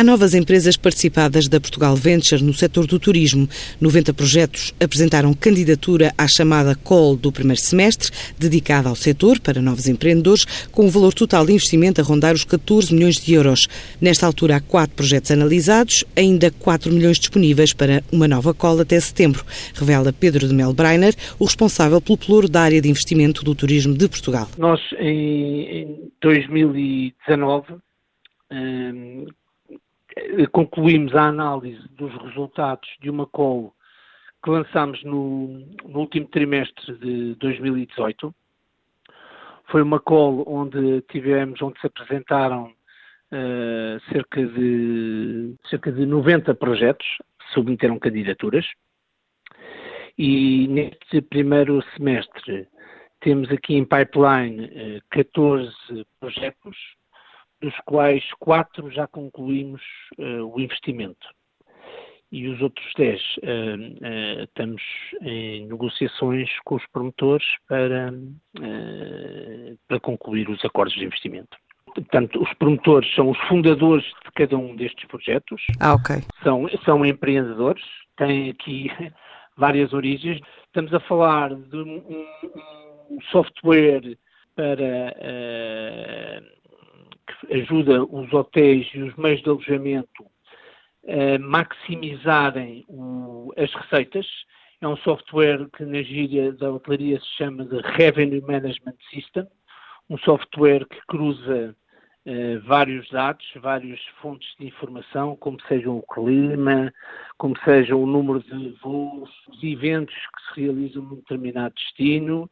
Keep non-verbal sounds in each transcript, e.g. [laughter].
Há novas empresas participadas da Portugal Venture no setor do turismo. 90 projetos apresentaram candidatura à chamada Call do primeiro semestre, dedicada ao setor para novos empreendedores, com o valor total de investimento a rondar os 14 milhões de euros. Nesta altura, há quatro projetos analisados, ainda 4 milhões disponíveis para uma nova call até setembro, revela Pedro de Mel Breiner, o responsável pelo pluro da área de investimento do turismo de Portugal. Nós, em 2019, hum, concluímos a análise dos resultados de uma call que lançámos no, no último trimestre de 2018. Foi uma call onde tivemos, onde se apresentaram uh, cerca, de, cerca de 90 projetos, submeteram candidaturas. E neste primeiro semestre temos aqui em pipeline uh, 14 projetos, dos quais quatro já concluímos uh, o investimento. E os outros 10 uh, uh, estamos em negociações com os promotores para, para concluir os acordos de investimento. Portanto, os promotores são os fundadores de cada um destes projetos. Ah, ok. São, são empreendedores, têm aqui [laughs] várias origens. Estamos a falar de um, um software para ajuda os hotéis e os meios de alojamento a maximizarem o, as receitas. É um software que na gíria da hotelaria se chama de Revenue Management System, um software que cruza uh, vários dados, várias fontes de informação, como sejam o clima, como sejam o número de voos, os eventos que se realizam num determinado destino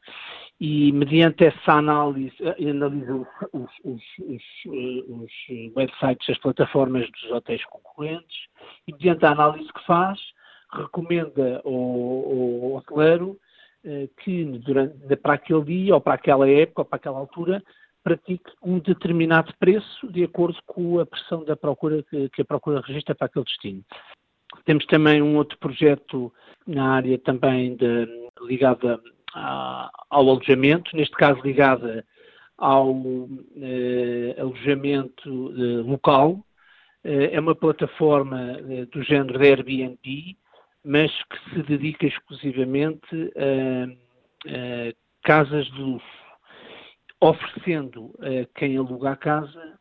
e mediante essa análise, eh, analisa os, os, os, eh, os, websites, as plataformas dos hotéis concorrentes e mediante a análise que faz, recomenda ao, ao hoteleiro eh, que durante, para aquele dia ou para aquela época ou para aquela altura pratique um determinado preço de acordo com a pressão da procura que, que a procura registra para aquele destino. Temos também um outro projeto na área também de, ao alojamento, neste caso ligada ao eh, alojamento eh, local. Eh, é uma plataforma do género de Airbnb, mas que se dedica exclusivamente a, a casas de luxo, oferecendo a quem aluga a casa,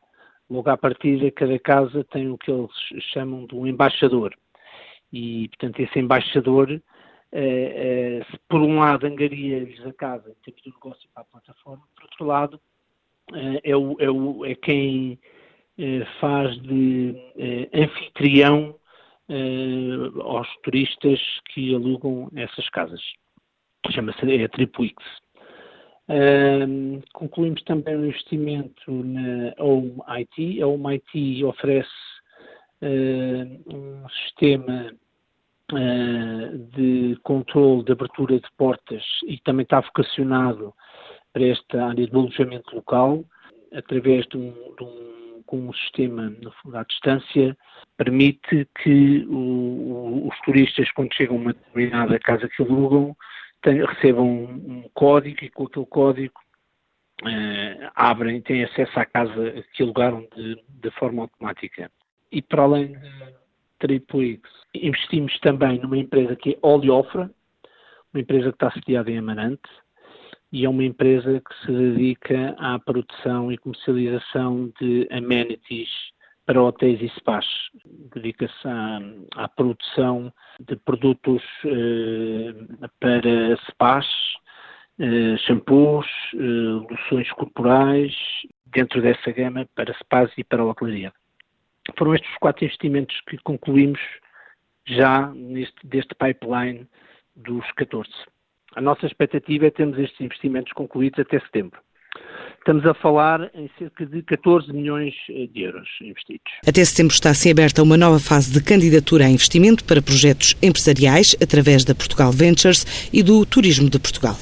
logo à partida, cada casa tem o que eles chamam de um embaixador. E, portanto, esse embaixador é, é, por um lado angaria-lhes a casa em termos de negócio para a plataforma, por outro lado é, é, o, é, o, é quem faz de anfitrião aos turistas que alugam essas casas. Chama-se é TripWix. Uh, concluímos também o um investimento na Home IT. A Home IT oferece um sistema de controle de abertura de portas e também está vocacionado para esta área do alojamento local, através de um, de um, um sistema no fundo, à distância, permite que o, os turistas, quando chegam a uma determinada casa que alugam, recebam um, um, código e com aquele código uh, abrem, têm acesso à casa que alugaram de, de forma automática. E para além TripWix. Investimos também numa empresa que é Oleofra, uma empresa que está sediada em Amarante, e é uma empresa que se dedica à produção e comercialização de amenities para hotéis e spas. Dedica-se à, à, produção de produtos eh, para spas, eh, shampoos, eh, loções corporais, dentro dessa gama para spas e para hotelaria foram estes os quatro investimentos que concluímos já neste, deste pipeline dos 14. A nossa expectativa é termos estes investimentos concluídos até setembro. Estamos a falar em cerca de 14 milhões de euros investidos. Até setembro está assim aberta uma nova fase de candidatura a investimento para projetos empresariais através da Portugal Ventures e do Turismo de Portugal.